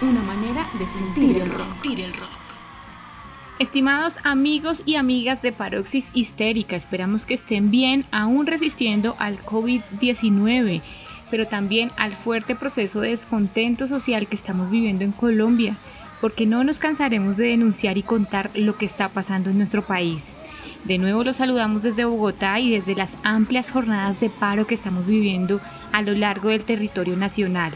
Una manera de sentir el rock. Estimados amigos y amigas de Paroxis Histérica, esperamos que estén bien, aún resistiendo al COVID-19, pero también al fuerte proceso de descontento social que estamos viviendo en Colombia, porque no nos cansaremos de denunciar y contar lo que está pasando en nuestro país. De nuevo los saludamos desde Bogotá y desde las amplias jornadas de paro que estamos viviendo a lo largo del territorio nacional.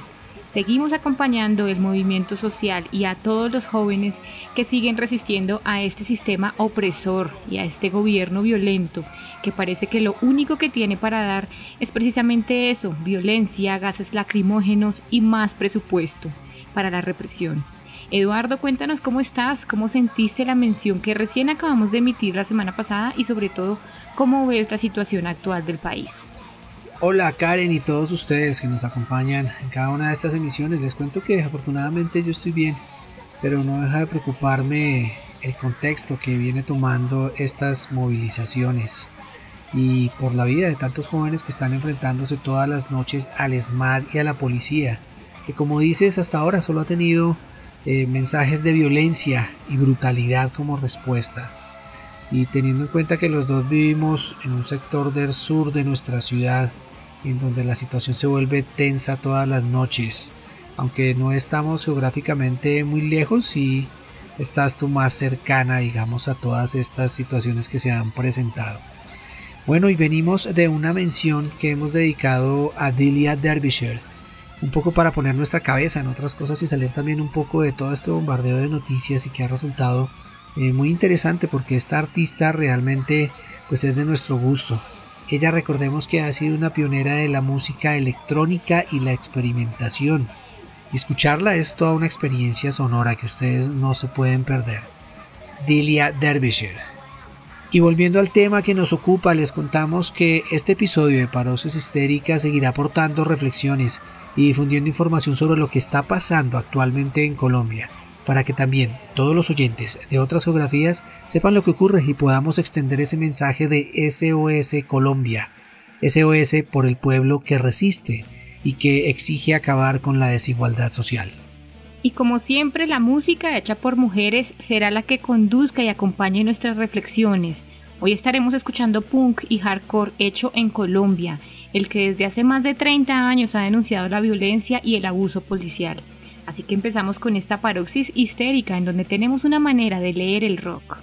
Seguimos acompañando el movimiento social y a todos los jóvenes que siguen resistiendo a este sistema opresor y a este gobierno violento que parece que lo único que tiene para dar es precisamente eso, violencia, gases lacrimógenos y más presupuesto para la represión. Eduardo, cuéntanos cómo estás, cómo sentiste la mención que recién acabamos de emitir la semana pasada y sobre todo cómo ves la situación actual del país. Hola Karen y todos ustedes que nos acompañan en cada una de estas emisiones. Les cuento que afortunadamente yo estoy bien, pero no deja de preocuparme el contexto que viene tomando estas movilizaciones y por la vida de tantos jóvenes que están enfrentándose todas las noches al SMAD y a la policía, que como dices hasta ahora solo ha tenido eh, mensajes de violencia y brutalidad como respuesta. Y teniendo en cuenta que los dos vivimos en un sector del sur de nuestra ciudad, en donde la situación se vuelve tensa todas las noches, aunque no estamos geográficamente muy lejos y estás tú más cercana, digamos, a todas estas situaciones que se han presentado. Bueno, y venimos de una mención que hemos dedicado a Delia Derbyshire, un poco para poner nuestra cabeza en otras cosas y salir también un poco de todo este bombardeo de noticias y que ha resultado eh, muy interesante porque esta artista realmente pues es de nuestro gusto. Ella recordemos que ha sido una pionera de la música electrónica y la experimentación. Escucharla es toda una experiencia sonora que ustedes no se pueden perder. Delia Derbyshire. Y volviendo al tema que nos ocupa, les contamos que este episodio de Parosis Histérica seguirá aportando reflexiones y difundiendo información sobre lo que está pasando actualmente en Colombia, para que también todos los oyentes de otras geografías sepan lo que ocurre y podamos extender ese mensaje de SOS Colombia, SOS por el pueblo que resiste y que exige acabar con la desigualdad social. Y como siempre, la música hecha por mujeres será la que conduzca y acompañe nuestras reflexiones. Hoy estaremos escuchando punk y hardcore hecho en Colombia, el que desde hace más de 30 años ha denunciado la violencia y el abuso policial. Así que empezamos con esta paroxis histérica en donde tenemos una manera de leer el rock.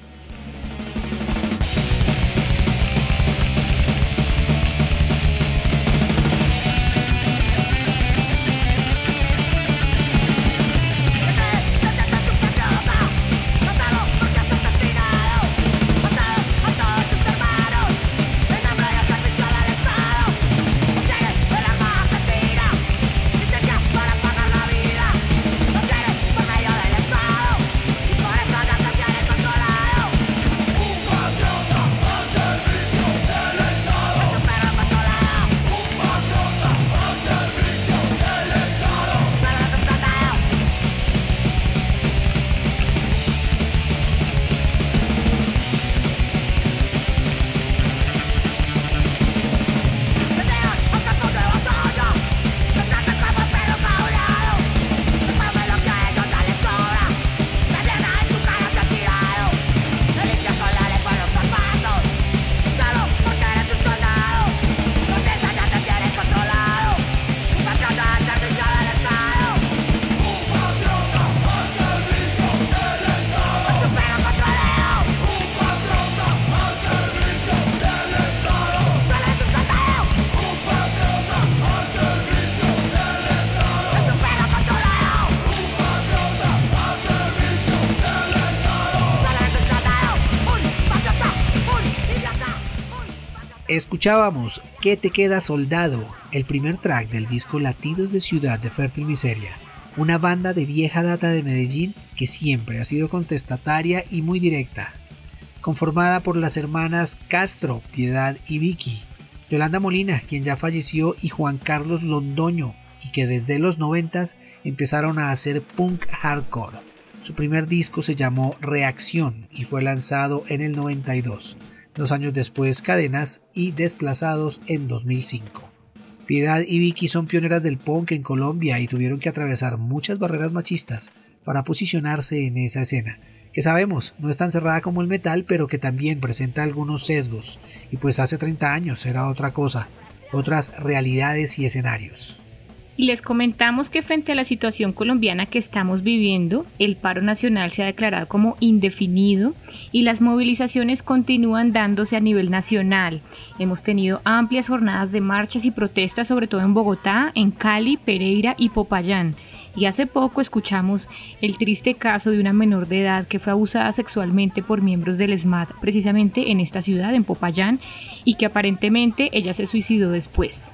Escuchábamos ¿Qué te queda soldado? El primer track del disco Latidos de Ciudad de Fértil Miseria, una banda de vieja data de Medellín que siempre ha sido contestataria y muy directa, conformada por las hermanas Castro, Piedad y Vicky, Yolanda Molina, quien ya falleció, y Juan Carlos Londoño, y que desde los noventas empezaron a hacer punk hardcore. Su primer disco se llamó Reacción y fue lanzado en el 92 dos años después Cadenas y Desplazados en 2005. Piedad y Vicky son pioneras del punk en Colombia y tuvieron que atravesar muchas barreras machistas para posicionarse en esa escena, que sabemos no es tan cerrada como el metal, pero que también presenta algunos sesgos, y pues hace 30 años era otra cosa, otras realidades y escenarios. Y les comentamos que frente a la situación colombiana que estamos viviendo, el paro nacional se ha declarado como indefinido y las movilizaciones continúan dándose a nivel nacional. Hemos tenido amplias jornadas de marchas y protestas, sobre todo en Bogotá, en Cali, Pereira y Popayán. Y hace poco escuchamos el triste caso de una menor de edad que fue abusada sexualmente por miembros del SMAT, precisamente en esta ciudad, en Popayán, y que aparentemente ella se suicidó después.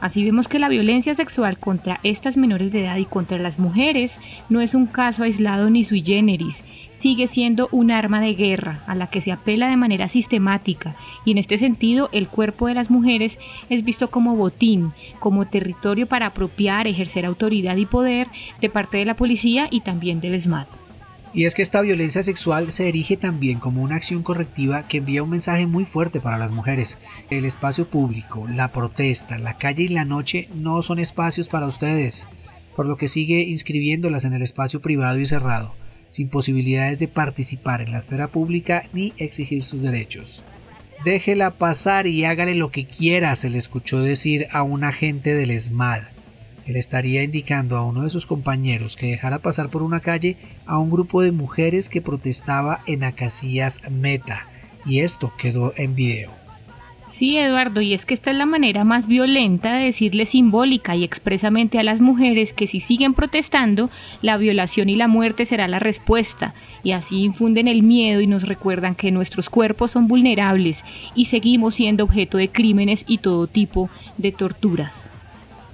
Así vemos que la violencia sexual contra estas menores de edad y contra las mujeres no es un caso aislado ni sui generis, sigue siendo un arma de guerra a la que se apela de manera sistemática y en este sentido el cuerpo de las mujeres es visto como botín, como territorio para apropiar, ejercer autoridad y poder de parte de la policía y también del SMAT. Y es que esta violencia sexual se erige también como una acción correctiva que envía un mensaje muy fuerte para las mujeres. El espacio público, la protesta, la calle y la noche no son espacios para ustedes, por lo que sigue inscribiéndolas en el espacio privado y cerrado, sin posibilidades de participar en la esfera pública ni exigir sus derechos. Déjela pasar y hágale lo que quiera, se le escuchó decir a un agente del ESMAD él estaría indicando a uno de sus compañeros que dejara pasar por una calle a un grupo de mujeres que protestaba en Acacias Meta, y esto quedó en video. Sí, Eduardo, y es que esta es la manera más violenta de decirle simbólica y expresamente a las mujeres que si siguen protestando, la violación y la muerte será la respuesta, y así infunden el miedo y nos recuerdan que nuestros cuerpos son vulnerables y seguimos siendo objeto de crímenes y todo tipo de torturas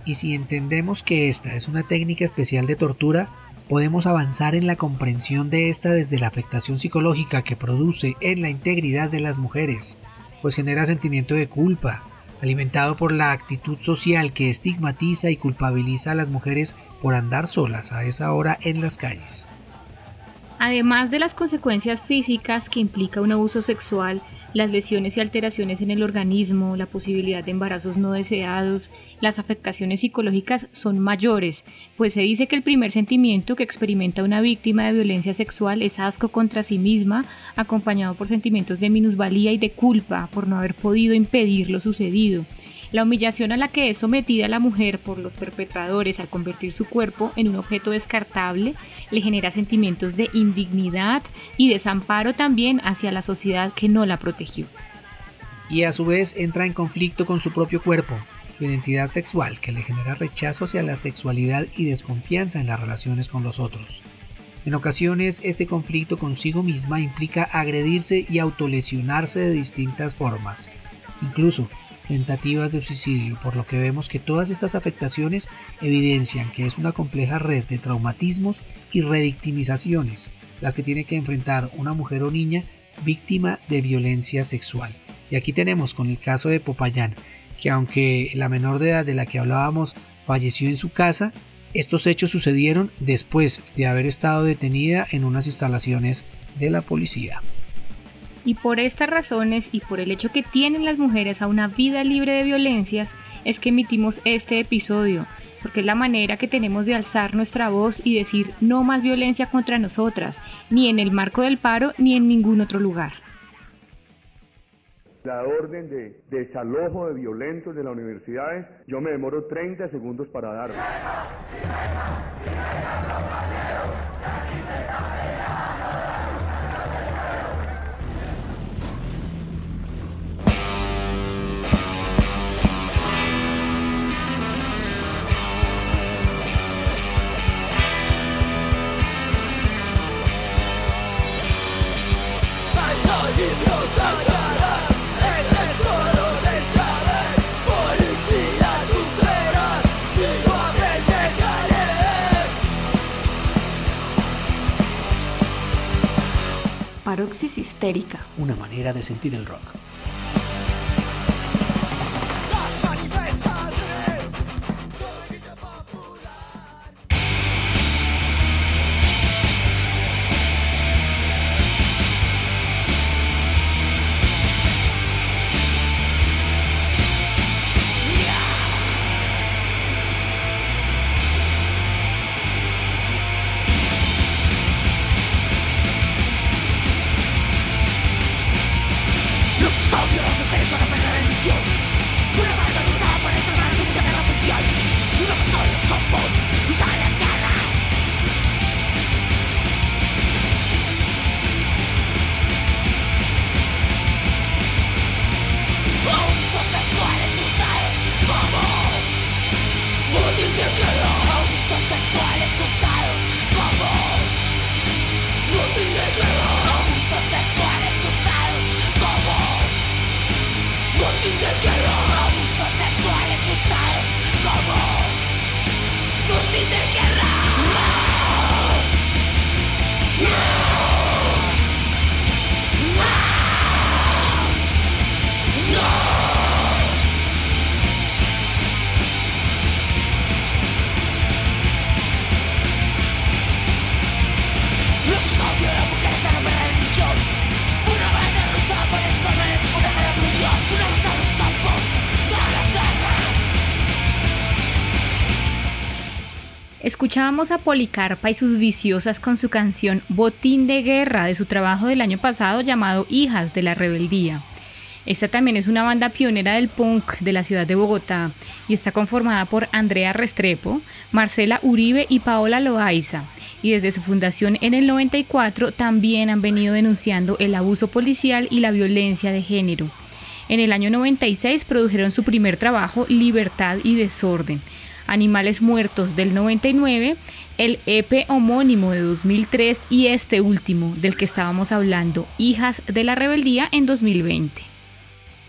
y si entendemos que esta es una técnica especial de tortura, podemos avanzar en la comprensión de esta desde la afectación psicológica que produce en la integridad de las mujeres, pues genera sentimiento de culpa, alimentado por la actitud social que estigmatiza y culpabiliza a las mujeres por andar solas a esa hora en las calles. Además de las consecuencias físicas que implica un abuso sexual, las lesiones y alteraciones en el organismo, la posibilidad de embarazos no deseados, las afectaciones psicológicas son mayores, pues se dice que el primer sentimiento que experimenta una víctima de violencia sexual es asco contra sí misma, acompañado por sentimientos de minusvalía y de culpa por no haber podido impedir lo sucedido. La humillación a la que es sometida la mujer por los perpetradores al convertir su cuerpo en un objeto descartable le genera sentimientos de indignidad y desamparo también hacia la sociedad que no la protegió. Y a su vez entra en conflicto con su propio cuerpo, su identidad sexual, que le genera rechazo hacia la sexualidad y desconfianza en las relaciones con los otros. En ocasiones este conflicto consigo misma implica agredirse y autolesionarse de distintas formas. Incluso tentativas de suicidio, por lo que vemos que todas estas afectaciones evidencian que es una compleja red de traumatismos y revictimizaciones las que tiene que enfrentar una mujer o niña víctima de violencia sexual. Y aquí tenemos con el caso de Popayán, que aunque la menor de edad de la que hablábamos falleció en su casa, estos hechos sucedieron después de haber estado detenida en unas instalaciones de la policía. Y por estas razones y por el hecho que tienen las mujeres a una vida libre de violencias, es que emitimos este episodio, porque es la manera que tenemos de alzar nuestra voz y decir no más violencia contra nosotras, ni en el marco del paro ni en ningún otro lugar. La orden de desalojo de violentos de las universidades, yo me demoro 30 segundos para darlo. Paroxis histérica. Una manera de sentir el rock. Escuchábamos a Policarpa y sus viciosas con su canción Botín de Guerra de su trabajo del año pasado llamado Hijas de la Rebeldía. Esta también es una banda pionera del punk de la ciudad de Bogotá y está conformada por Andrea Restrepo, Marcela Uribe y Paola Loaiza. Y desde su fundación en el 94 también han venido denunciando el abuso policial y la violencia de género. En el año 96 produjeron su primer trabajo Libertad y Desorden Animales Muertos del 99, el EP homónimo de 2003 y este último del que estábamos hablando, Hijas de la Rebeldía en 2020.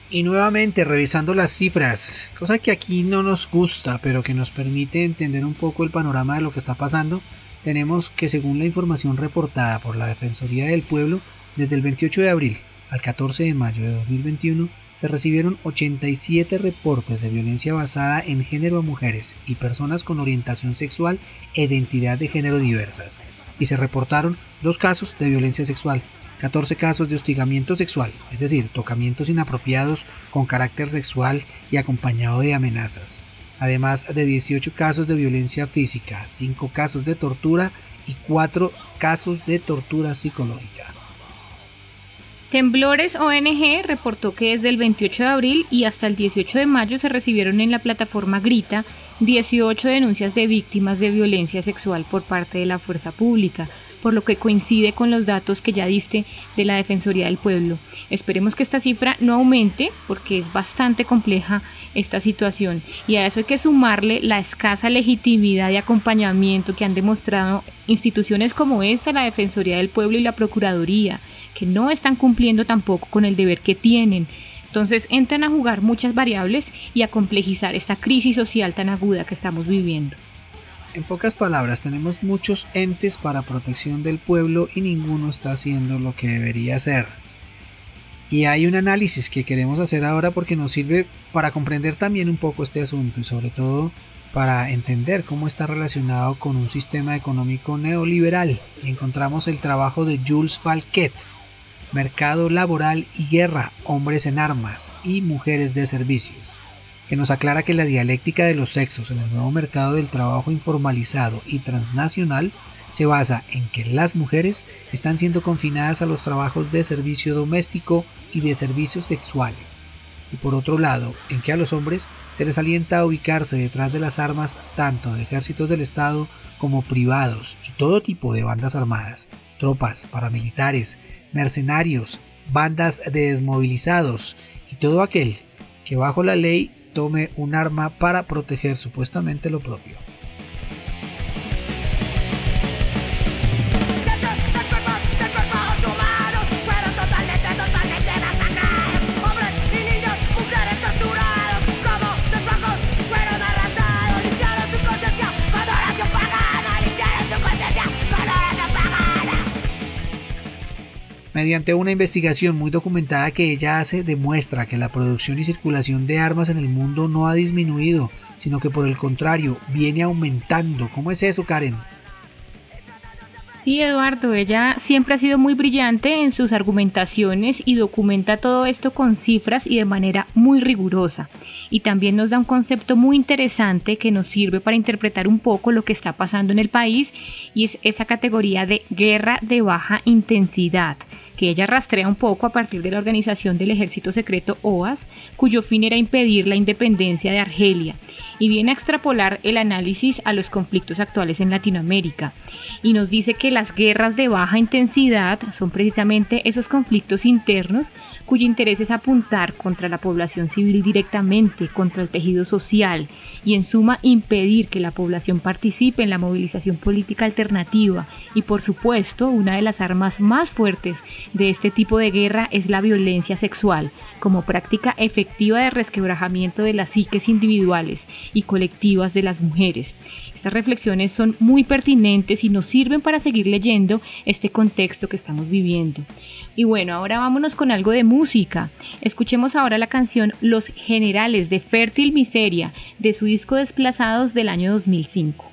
Y nuevamente revisando las cifras, cosa que aquí no nos gusta, pero que nos permite entender un poco el panorama de lo que está pasando, tenemos que según la información reportada por la Defensoría del Pueblo, desde el 28 de abril al 14 de mayo de 2021, se recibieron 87 reportes de violencia basada en género a mujeres y personas con orientación sexual e identidad de género diversas, y se reportaron dos casos de violencia sexual, 14 casos de hostigamiento sexual, es decir, tocamientos inapropiados con carácter sexual y acompañado de amenazas, además de 18 casos de violencia física, 5 casos de tortura y 4 casos de tortura psicológica. Temblores ONG reportó que desde el 28 de abril y hasta el 18 de mayo se recibieron en la plataforma Grita 18 denuncias de víctimas de violencia sexual por parte de la fuerza pública, por lo que coincide con los datos que ya diste de la Defensoría del Pueblo. Esperemos que esta cifra no aumente porque es bastante compleja esta situación y a eso hay que sumarle la escasa legitimidad y acompañamiento que han demostrado instituciones como esta, la Defensoría del Pueblo y la Procuraduría que no están cumpliendo tampoco con el deber que tienen. Entonces entran a jugar muchas variables y a complejizar esta crisis social tan aguda que estamos viviendo. En pocas palabras, tenemos muchos entes para protección del pueblo y ninguno está haciendo lo que debería hacer. Y hay un análisis que queremos hacer ahora porque nos sirve para comprender también un poco este asunto y sobre todo para entender cómo está relacionado con un sistema económico neoliberal. encontramos el trabajo de Jules Falquet, mercado laboral y guerra, hombres en armas y mujeres de servicios, que nos aclara que la dialéctica de los sexos en el nuevo mercado del trabajo informalizado y transnacional se basa en que las mujeres están siendo confinadas a los trabajos de servicio doméstico y de servicios sexuales, y por otro lado, en que a los hombres se les alienta a ubicarse detrás de las armas tanto de ejércitos del Estado como privados y todo tipo de bandas armadas, tropas, paramilitares, mercenarios, bandas de desmovilizados y todo aquel que bajo la ley tome un arma para proteger supuestamente lo propio. Mediante una investigación muy documentada que ella hace, demuestra que la producción y circulación de armas en el mundo no ha disminuido, sino que por el contrario, viene aumentando. ¿Cómo es eso, Karen? Sí, Eduardo, ella siempre ha sido muy brillante en sus argumentaciones y documenta todo esto con cifras y de manera muy rigurosa. Y también nos da un concepto muy interesante que nos sirve para interpretar un poco lo que está pasando en el país y es esa categoría de guerra de baja intensidad que ella rastrea un poco a partir de la organización del ejército secreto OAS, cuyo fin era impedir la independencia de Argelia, y viene a extrapolar el análisis a los conflictos actuales en Latinoamérica. Y nos dice que las guerras de baja intensidad son precisamente esos conflictos internos cuyo interés es apuntar contra la población civil directamente, contra el tejido social, y en suma impedir que la población participe en la movilización política alternativa. Y por supuesto, una de las armas más fuertes de este tipo de guerra es la violencia sexual, como práctica efectiva de resquebrajamiento de las psiques individuales y colectivas de las mujeres. Estas reflexiones son muy pertinentes y nos sirven para seguir leyendo este contexto que estamos viviendo. Y bueno, ahora vámonos con algo de música. Escuchemos ahora la canción Los Generales de Fértil Miseria de su disco Desplazados del año 2005.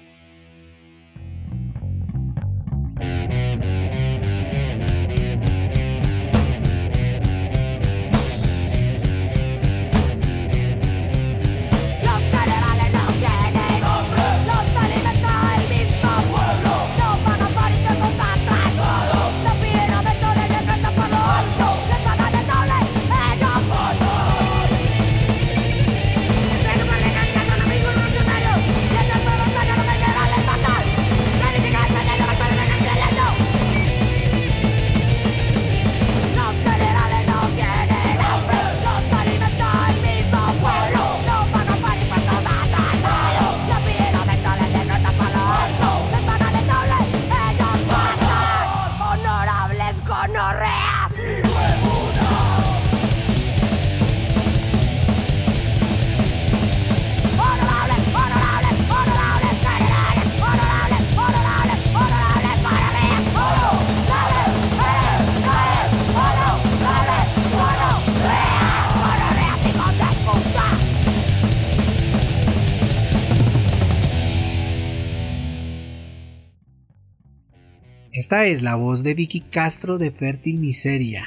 Esta es la voz de Vicky Castro de Fértil Miseria,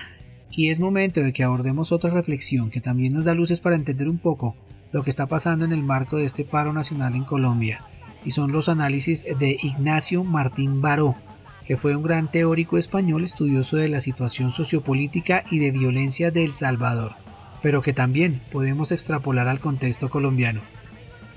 y es momento de que abordemos otra reflexión que también nos da luces para entender un poco lo que está pasando en el marco de este paro nacional en Colombia, y son los análisis de Ignacio Martín Baró, que fue un gran teórico español estudioso de la situación sociopolítica y de violencia de El Salvador, pero que también podemos extrapolar al contexto colombiano.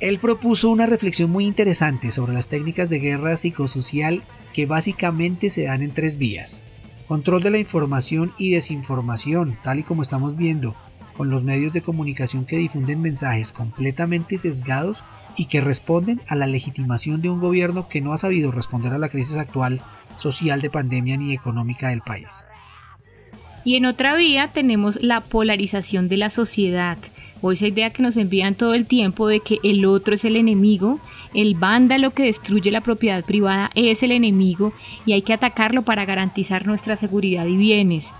Él propuso una reflexión muy interesante sobre las técnicas de guerra psicosocial que básicamente se dan en tres vías. Control de la información y desinformación, tal y como estamos viendo, con los medios de comunicación que difunden mensajes completamente sesgados y que responden a la legitimación de un gobierno que no ha sabido responder a la crisis actual social de pandemia ni económica del país. Y en otra vía tenemos la polarización de la sociedad, o esa idea que nos envían todo el tiempo de que el otro es el enemigo, el vándalo que destruye la propiedad privada es el enemigo y hay que atacarlo para garantizar nuestra seguridad y bienes.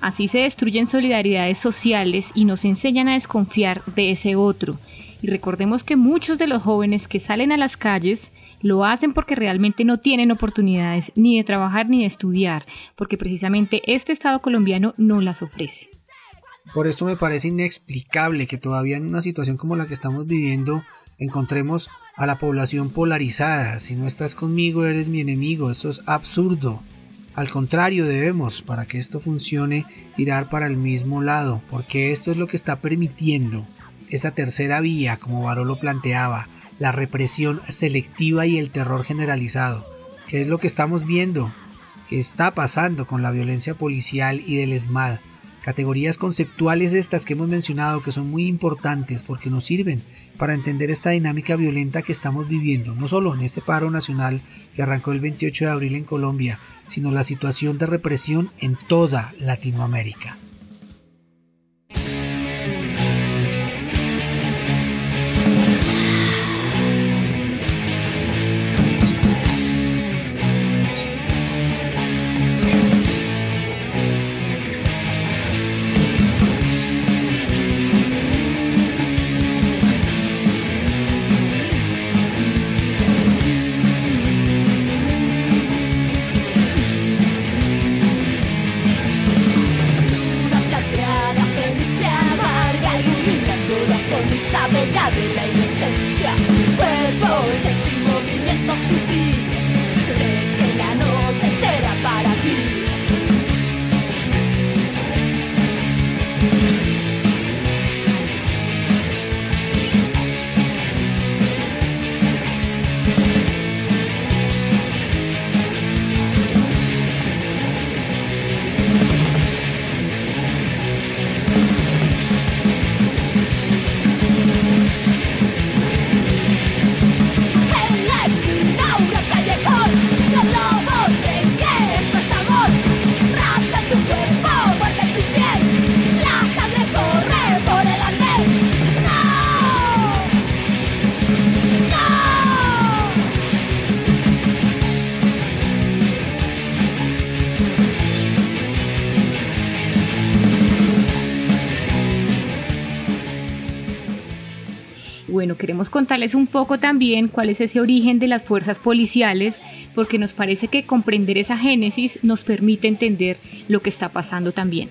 Así se destruyen solidaridades sociales y nos enseñan a desconfiar de ese otro. Y recordemos que muchos de los jóvenes que salen a las calles lo hacen porque realmente no tienen oportunidades ni de trabajar ni de estudiar, porque precisamente este Estado colombiano no las ofrece. Por esto me parece inexplicable que todavía en una situación como la que estamos viviendo encontremos a la población polarizada. Si no estás conmigo, eres mi enemigo. Esto es absurdo. Al contrario, debemos, para que esto funcione, tirar para el mismo lado, porque esto es lo que está permitiendo esa tercera vía, como Baró lo planteaba, la represión selectiva y el terror generalizado, que es lo que estamos viendo, que está pasando con la violencia policial y del ESMAD Categorías conceptuales estas que hemos mencionado que son muy importantes porque nos sirven para entender esta dinámica violenta que estamos viviendo, no solo en este paro nacional que arrancó el 28 de abril en Colombia, sino la situación de represión en toda Latinoamérica. Queremos contarles un poco también cuál es ese origen de las fuerzas policiales, porque nos parece que comprender esa génesis nos permite entender lo que está pasando también.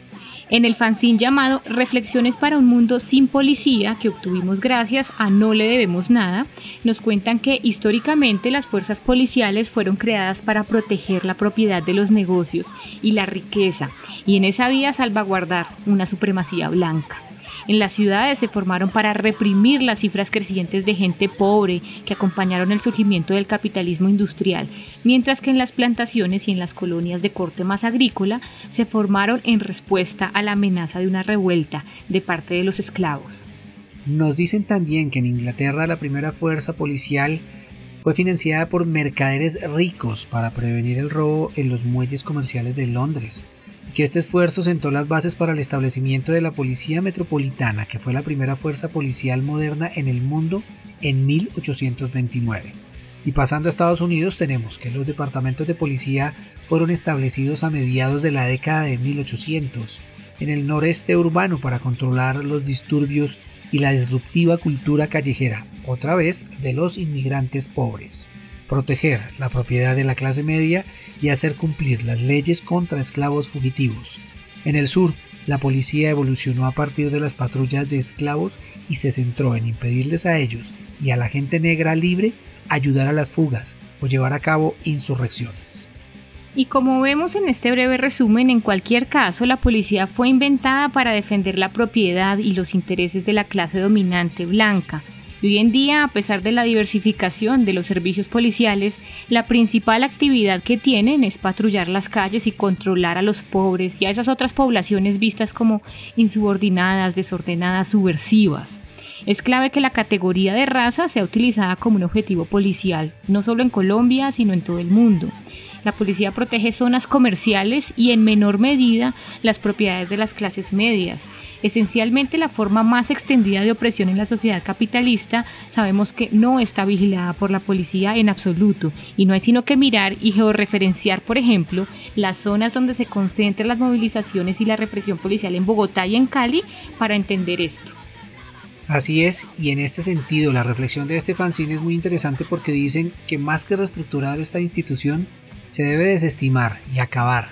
En el fanzine llamado Reflexiones para un Mundo sin Policía, que obtuvimos gracias a No le debemos nada, nos cuentan que históricamente las fuerzas policiales fueron creadas para proteger la propiedad de los negocios y la riqueza, y en esa vía salvaguardar una supremacía blanca. En las ciudades se formaron para reprimir las cifras crecientes de gente pobre que acompañaron el surgimiento del capitalismo industrial, mientras que en las plantaciones y en las colonias de corte más agrícola se formaron en respuesta a la amenaza de una revuelta de parte de los esclavos. Nos dicen también que en Inglaterra la primera fuerza policial fue financiada por mercaderes ricos para prevenir el robo en los muelles comerciales de Londres y que este esfuerzo sentó las bases para el establecimiento de la Policía Metropolitana, que fue la primera fuerza policial moderna en el mundo en 1829. Y pasando a Estados Unidos tenemos que los departamentos de policía fueron establecidos a mediados de la década de 1800 en el noreste urbano para controlar los disturbios y la disruptiva cultura callejera, otra vez de los inmigrantes pobres, proteger la propiedad de la clase media y hacer cumplir las leyes contra esclavos fugitivos. En el sur, la policía evolucionó a partir de las patrullas de esclavos y se centró en impedirles a ellos y a la gente negra libre ayudar a las fugas o llevar a cabo insurrecciones. Y como vemos en este breve resumen, en cualquier caso, la policía fue inventada para defender la propiedad y los intereses de la clase dominante blanca. Hoy en día, a pesar de la diversificación de los servicios policiales, la principal actividad que tienen es patrullar las calles y controlar a los pobres y a esas otras poblaciones vistas como insubordinadas, desordenadas, subversivas. Es clave que la categoría de raza sea utilizada como un objetivo policial, no solo en Colombia, sino en todo el mundo. La policía protege zonas comerciales y en menor medida las propiedades de las clases medias. Esencialmente la forma más extendida de opresión en la sociedad capitalista sabemos que no está vigilada por la policía en absoluto y no hay sino que mirar y georreferenciar, por ejemplo, las zonas donde se concentran las movilizaciones y la represión policial en Bogotá y en Cali para entender esto. Así es, y en este sentido la reflexión de este fanzine es muy interesante porque dicen que más que reestructurar esta institución, se debe desestimar y acabar,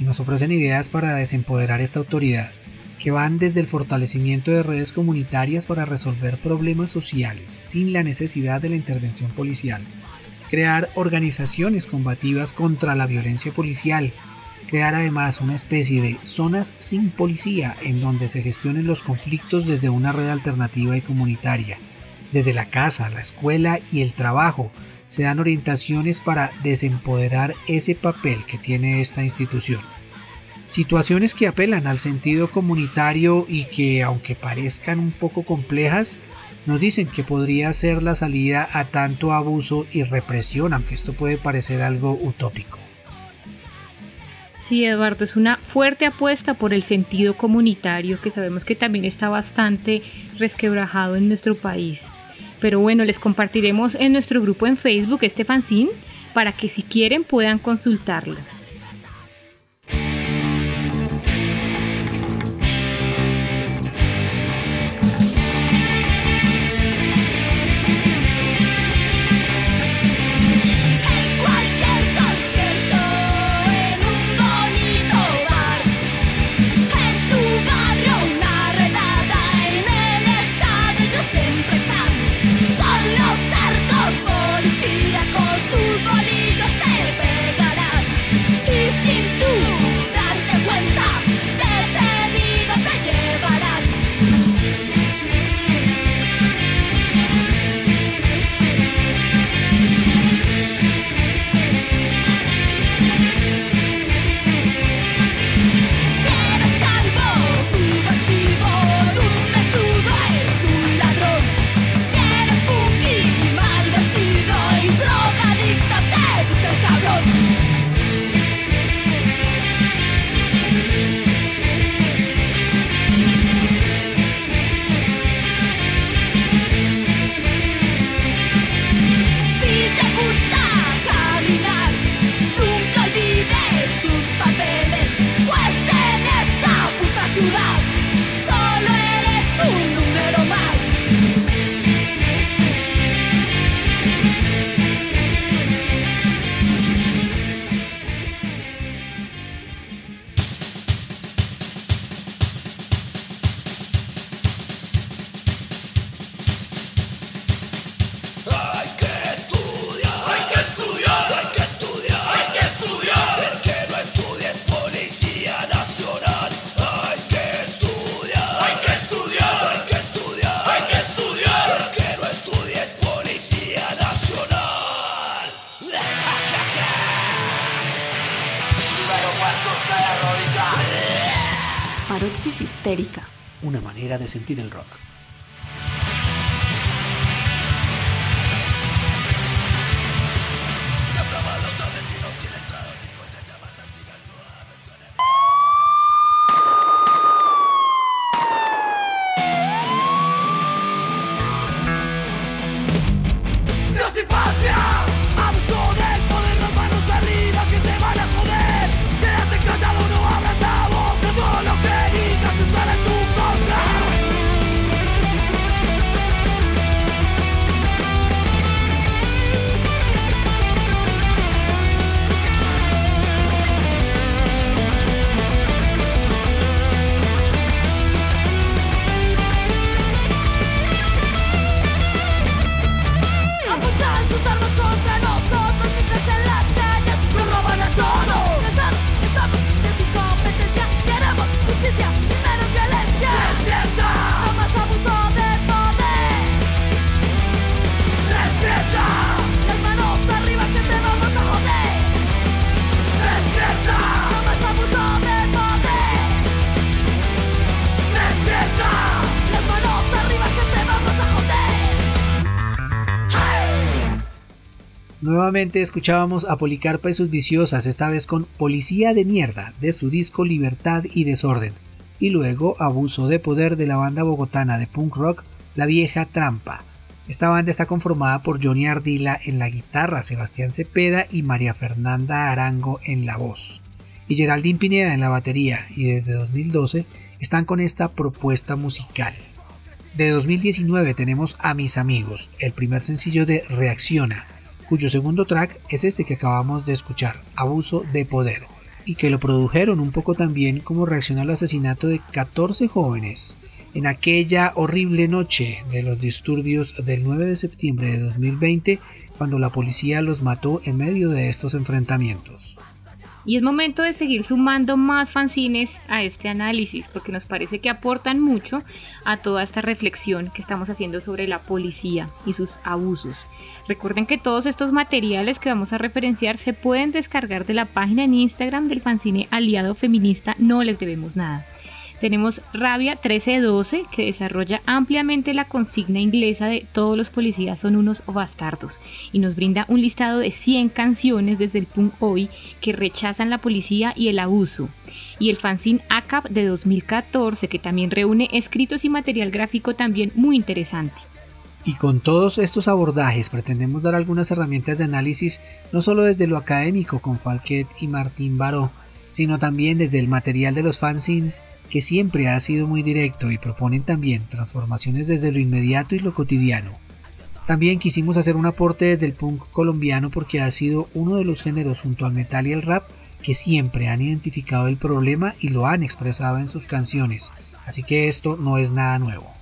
y nos ofrecen ideas para desempoderar esta autoridad, que van desde el fortalecimiento de redes comunitarias para resolver problemas sociales sin la necesidad de la intervención policial, crear organizaciones combativas contra la violencia policial, crear además una especie de zonas sin policía en donde se gestionen los conflictos desde una red alternativa y comunitaria, desde la casa, la escuela y el trabajo, se dan orientaciones para desempoderar ese papel que tiene esta institución. Situaciones que apelan al sentido comunitario y que, aunque parezcan un poco complejas, nos dicen que podría ser la salida a tanto abuso y represión, aunque esto puede parecer algo utópico. Sí, Eduardo, es una fuerte apuesta por el sentido comunitario que sabemos que también está bastante resquebrajado en nuestro país. Pero bueno, les compartiremos en nuestro grupo en Facebook este fanzine para que si quieren puedan consultarlo. De sentir el rock. Nuevamente escuchábamos a Policarpa y sus viciosas, esta vez con Policía de Mierda, de su disco Libertad y Desorden, y luego Abuso de Poder de la banda bogotana de punk rock La Vieja Trampa. Esta banda está conformada por Johnny Ardila en la guitarra, Sebastián Cepeda y María Fernanda Arango en la voz, y Geraldine Pineda en la batería, y desde 2012 están con esta propuesta musical. De 2019 tenemos A Mis Amigos, el primer sencillo de Reacciona, cuyo segundo track es este que acabamos de escuchar, Abuso de Poder, y que lo produjeron un poco también como reacción al asesinato de 14 jóvenes en aquella horrible noche de los disturbios del 9 de septiembre de 2020, cuando la policía los mató en medio de estos enfrentamientos. Y es momento de seguir sumando más fanzines a este análisis, porque nos parece que aportan mucho a toda esta reflexión que estamos haciendo sobre la policía y sus abusos. Recuerden que todos estos materiales que vamos a referenciar se pueden descargar de la página en Instagram del fanzine Aliado Feminista No Les Debemos Nada. Tenemos Rabia 1312, que desarrolla ampliamente la consigna inglesa de todos los policías son unos bastardos y nos brinda un listado de 100 canciones desde el punk hoy que rechazan la policía y el abuso. Y el fanzine ACAP de 2014, que también reúne escritos y material gráfico también muy interesante. Y con todos estos abordajes pretendemos dar algunas herramientas de análisis no solo desde lo académico con Falquet y Martín Baró, sino también desde el material de los fanzines que siempre ha sido muy directo y proponen también transformaciones desde lo inmediato y lo cotidiano. También quisimos hacer un aporte desde el punk colombiano porque ha sido uno de los géneros junto al metal y el rap que siempre han identificado el problema y lo han expresado en sus canciones, así que esto no es nada nuevo.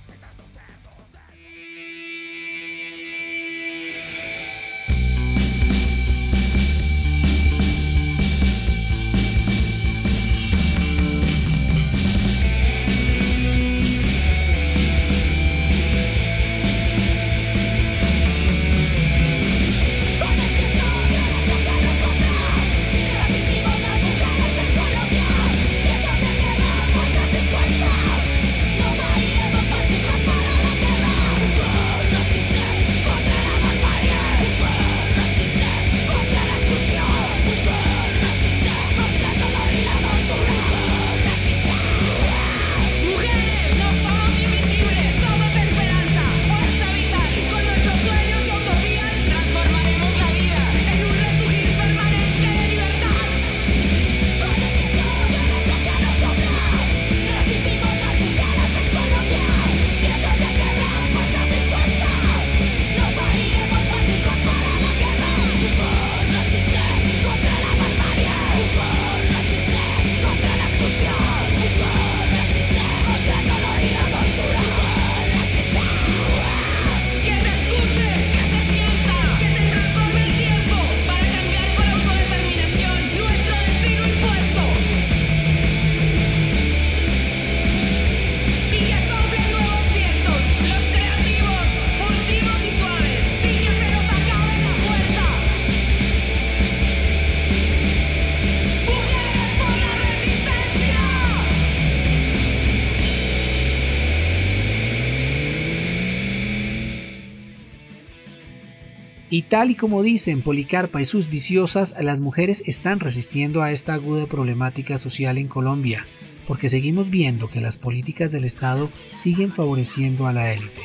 Y tal y como dicen Policarpa y sus viciosas, las mujeres están resistiendo a esta aguda problemática social en Colombia, porque seguimos viendo que las políticas del Estado siguen favoreciendo a la élite,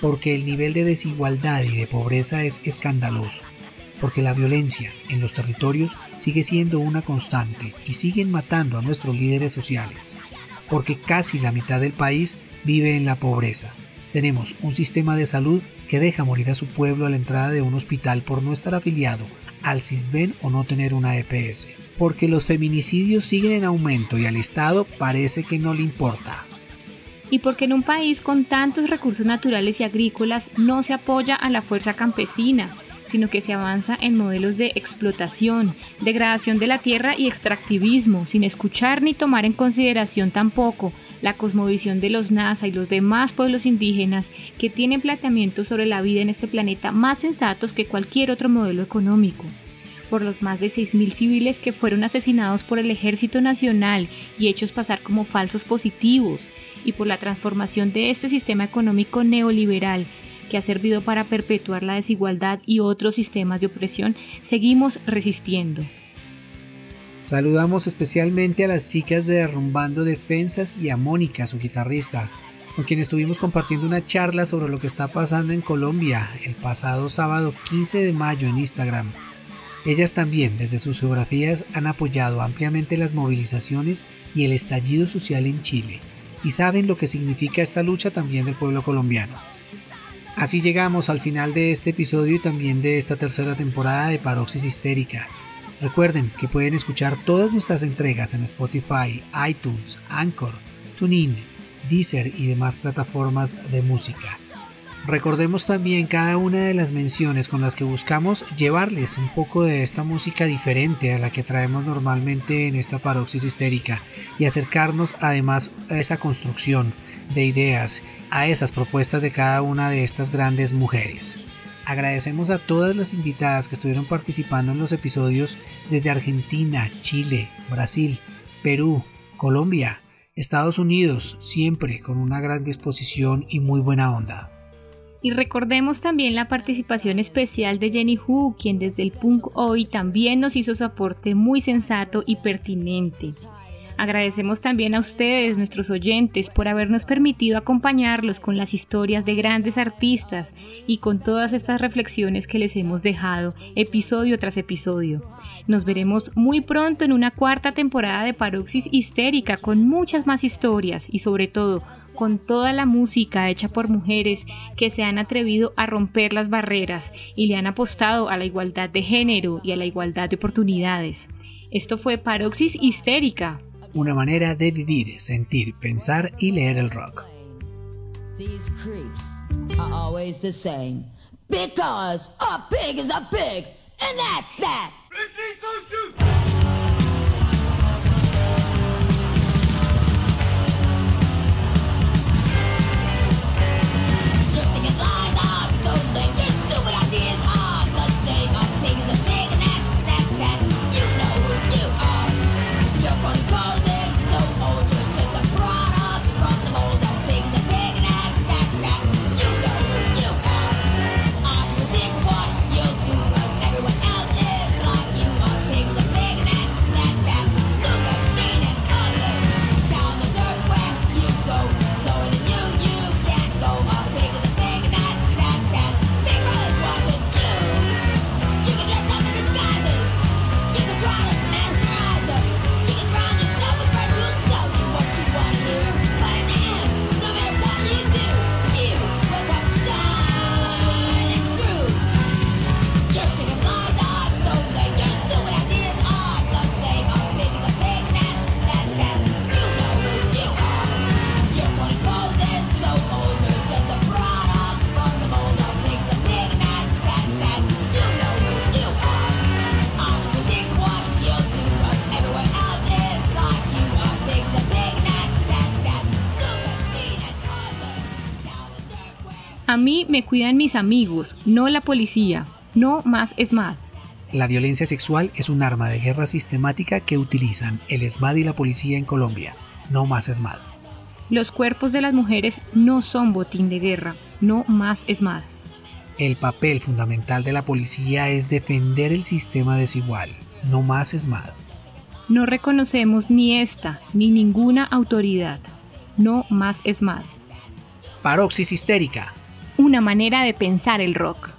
porque el nivel de desigualdad y de pobreza es escandaloso, porque la violencia en los territorios sigue siendo una constante y siguen matando a nuestros líderes sociales, porque casi la mitad del país vive en la pobreza. Tenemos un sistema de salud que deja morir a su pueblo a la entrada de un hospital por no estar afiliado al CISBEN o no tener una EPS. Porque los feminicidios siguen en aumento y al Estado parece que no le importa. Y porque en un país con tantos recursos naturales y agrícolas no se apoya a la fuerza campesina, sino que se avanza en modelos de explotación, degradación de la tierra y extractivismo, sin escuchar ni tomar en consideración tampoco la cosmovisión de los NASA y los demás pueblos indígenas que tienen planteamientos sobre la vida en este planeta más sensatos que cualquier otro modelo económico por los más de 6.000 civiles que fueron asesinados por el Ejército Nacional y hechos pasar como falsos positivos, y por la transformación de este sistema económico neoliberal que ha servido para perpetuar la desigualdad y otros sistemas de opresión, seguimos resistiendo. Saludamos especialmente a las chicas de Derrumbando Defensas y a Mónica, su guitarrista, con quien estuvimos compartiendo una charla sobre lo que está pasando en Colombia el pasado sábado 15 de mayo en Instagram. Ellas también, desde sus geografías, han apoyado ampliamente las movilizaciones y el estallido social en Chile, y saben lo que significa esta lucha también del pueblo colombiano. Así llegamos al final de este episodio y también de esta tercera temporada de Paroxis Histérica. Recuerden que pueden escuchar todas nuestras entregas en Spotify, iTunes, Anchor, TuneIn, Deezer y demás plataformas de música. Recordemos también cada una de las menciones con las que buscamos llevarles un poco de esta música diferente a la que traemos normalmente en esta paroxis histérica y acercarnos además a esa construcción de ideas, a esas propuestas de cada una de estas grandes mujeres. Agradecemos a todas las invitadas que estuvieron participando en los episodios desde Argentina, Chile, Brasil, Perú, Colombia, Estados Unidos, siempre con una gran disposición y muy buena onda. Y recordemos también la participación especial de Jenny Hu, quien desde el punk hoy también nos hizo su aporte muy sensato y pertinente. Agradecemos también a ustedes, nuestros oyentes, por habernos permitido acompañarlos con las historias de grandes artistas y con todas estas reflexiones que les hemos dejado episodio tras episodio. Nos veremos muy pronto en una cuarta temporada de Paroxis Histérica con muchas más historias y sobre todo con toda la música hecha por mujeres que se han atrevido a romper las barreras y le han apostado a la igualdad de género y a la igualdad de oportunidades. Esto fue Paroxis Histérica. Una manera de vivir, sentir, pensar y leer el rock. Because a pig is a pig, and that's that. Mí me cuidan mis amigos, no la policía. No más ESMAD. La violencia sexual es un arma de guerra sistemática que utilizan el ESMAD y la policía en Colombia. No más ESMAD. Los cuerpos de las mujeres no son botín de guerra. No más ESMAD. El papel fundamental de la policía es defender el sistema desigual. No más ESMAD. No reconocemos ni esta ni ninguna autoridad. No más ESMAD. Paroxis histérica una manera de pensar el rock.